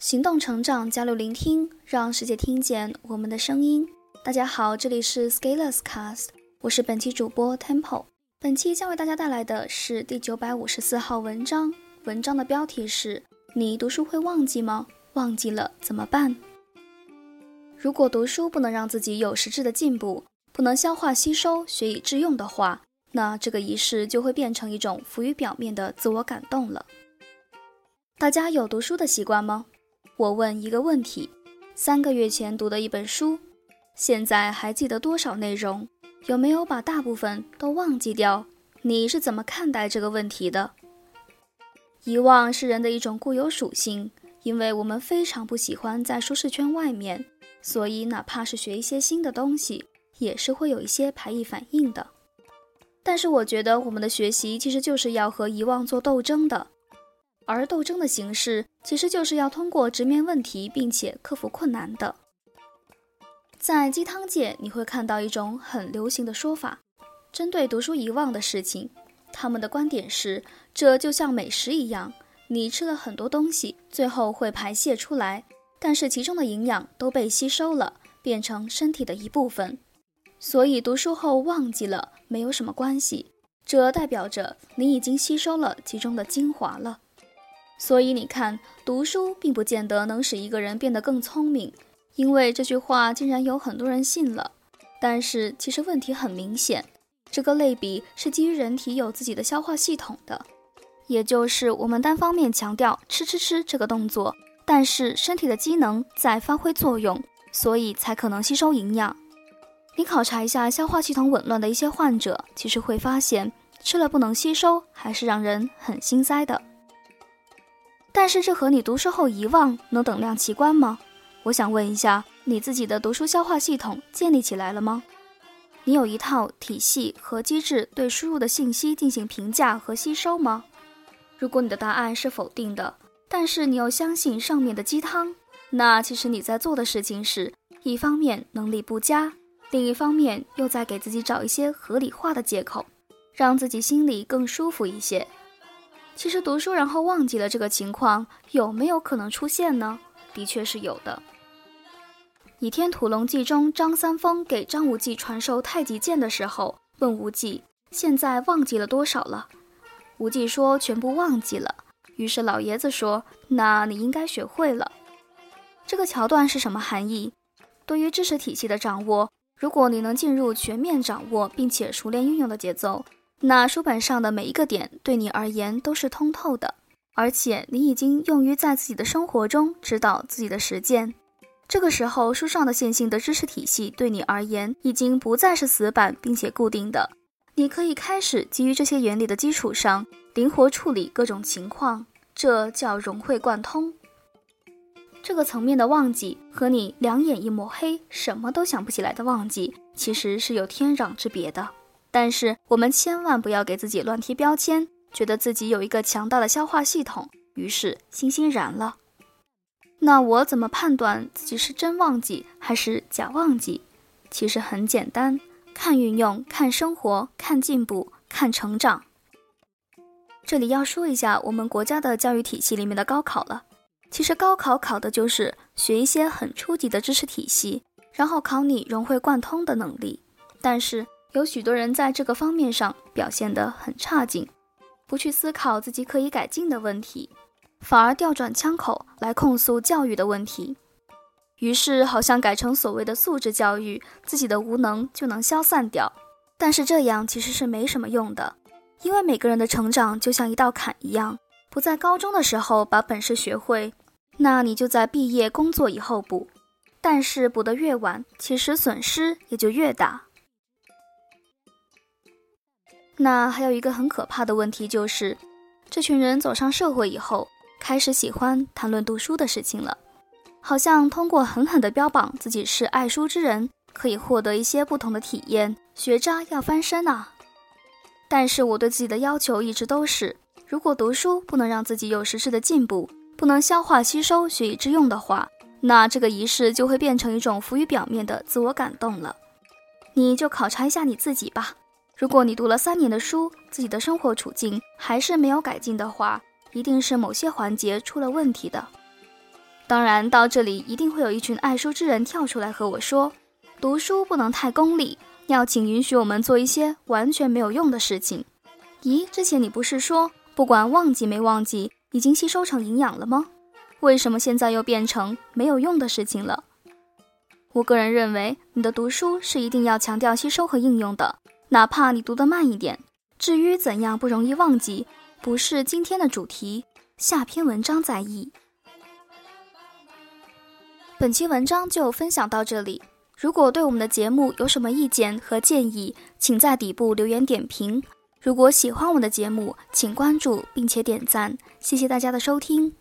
行动成长，交流聆听，让世界听见我们的声音。大家好，这里是 Scalers Cast，我是本期主播 Temple。本期将为大家带来的是第九百五十四号文章，文章的标题是：你读书会忘记吗？忘记了怎么办？如果读书不能让自己有实质的进步，不能消化吸收、学以致用的话，那这个仪式就会变成一种浮于表面的自我感动了。大家有读书的习惯吗？我问一个问题：三个月前读的一本书，现在还记得多少内容？有没有把大部分都忘记掉？你是怎么看待这个问题的？遗忘是人的一种固有属性，因为我们非常不喜欢在舒适圈外面，所以哪怕是学一些新的东西，也是会有一些排异反应的。但是我觉得我们的学习其实就是要和遗忘做斗争的。而斗争的形式其实就是要通过直面问题，并且克服困难的。在鸡汤界，你会看到一种很流行的说法，针对读书遗忘的事情，他们的观点是：这就像美食一样，你吃了很多东西，最后会排泄出来，但是其中的营养都被吸收了，变成身体的一部分。所以读书后忘记了没有什么关系，这代表着你已经吸收了其中的精华了。所以你看，读书并不见得能使一个人变得更聪明，因为这句话竟然有很多人信了。但是其实问题很明显，这个类比是基于人体有自己的消化系统的，也就是我们单方面强调吃吃吃这个动作，但是身体的机能在发挥作用，所以才可能吸收营养。你考察一下消化系统紊乱的一些患者，其实会发现吃了不能吸收，还是让人很心塞的。但是这和你读书后遗忘能等量齐观吗？我想问一下，你自己的读书消化系统建立起来了吗？你有一套体系和机制对输入的信息进行评价和吸收吗？如果你的答案是否定的，但是你又相信上面的鸡汤，那其实你在做的事情是一方面能力不佳，另一方面又在给自己找一些合理化的借口，让自己心里更舒服一些。其实读书然后忘记了这个情况有没有可能出现呢？的确是有的。《倚天屠龙记》中，张三丰给张无忌传授太极剑的时候，问无忌：“现在忘记了多少了？”无忌说：“全部忘记了。”于是老爷子说：“那你应该学会了。”这个桥段是什么含义？对于知识体系的掌握，如果你能进入全面掌握并且熟练运用的节奏。那书本上的每一个点对你而言都是通透的，而且你已经用于在自己的生活中指导自己的实践。这个时候，书上的线性的知识体系对你而言已经不再是死板并且固定的，你可以开始基于这些原理的基础上灵活处理各种情况，这叫融会贯通。这个层面的忘记和你两眼一抹黑什么都想不起来的忘记，其实是有天壤之别的。但是我们千万不要给自己乱贴标签，觉得自己有一个强大的消化系统，于是欣欣然了。那我怎么判断自己是真忘记还是假忘记？其实很简单，看运用，看生活，看进步，看成长。这里要说一下我们国家的教育体系里面的高考了。其实高考考的就是学一些很初级的知识体系，然后考你融会贯通的能力。但是。有许多人在这个方面上表现得很差劲，不去思考自己可以改进的问题，反而调转枪口来控诉教育的问题。于是好像改成所谓的素质教育，自己的无能就能消散掉。但是这样其实是没什么用的，因为每个人的成长就像一道坎一样，不在高中的时候把本事学会，那你就在毕业工作以后补。但是补得越晚，其实损失也就越大。那还有一个很可怕的问题，就是这群人走上社会以后，开始喜欢谈论读书的事情了，好像通过狠狠地标榜自己是爱书之人，可以获得一些不同的体验。学渣要翻身啊！但是我对自己的要求一直都是，如果读书不能让自己有实质的进步，不能消化吸收、学以致用的话，那这个仪式就会变成一种浮于表面的自我感动了。你就考察一下你自己吧。如果你读了三年的书，自己的生活处境还是没有改进的话，一定是某些环节出了问题的。当然，到这里一定会有一群爱书之人跳出来和我说：“读书不能太功利，要请允许我们做一些完全没有用的事情。”咦，之前你不是说不管忘记没忘记，已经吸收成营养了吗？为什么现在又变成没有用的事情了？我个人认为，你的读书是一定要强调吸收和应用的，哪怕你读得慢一点。至于怎样不容易忘记，不是今天的主题，下篇文章再议。本期文章就分享到这里。如果对我们的节目有什么意见和建议，请在底部留言点评。如果喜欢我的节目，请关注并且点赞，谢谢大家的收听。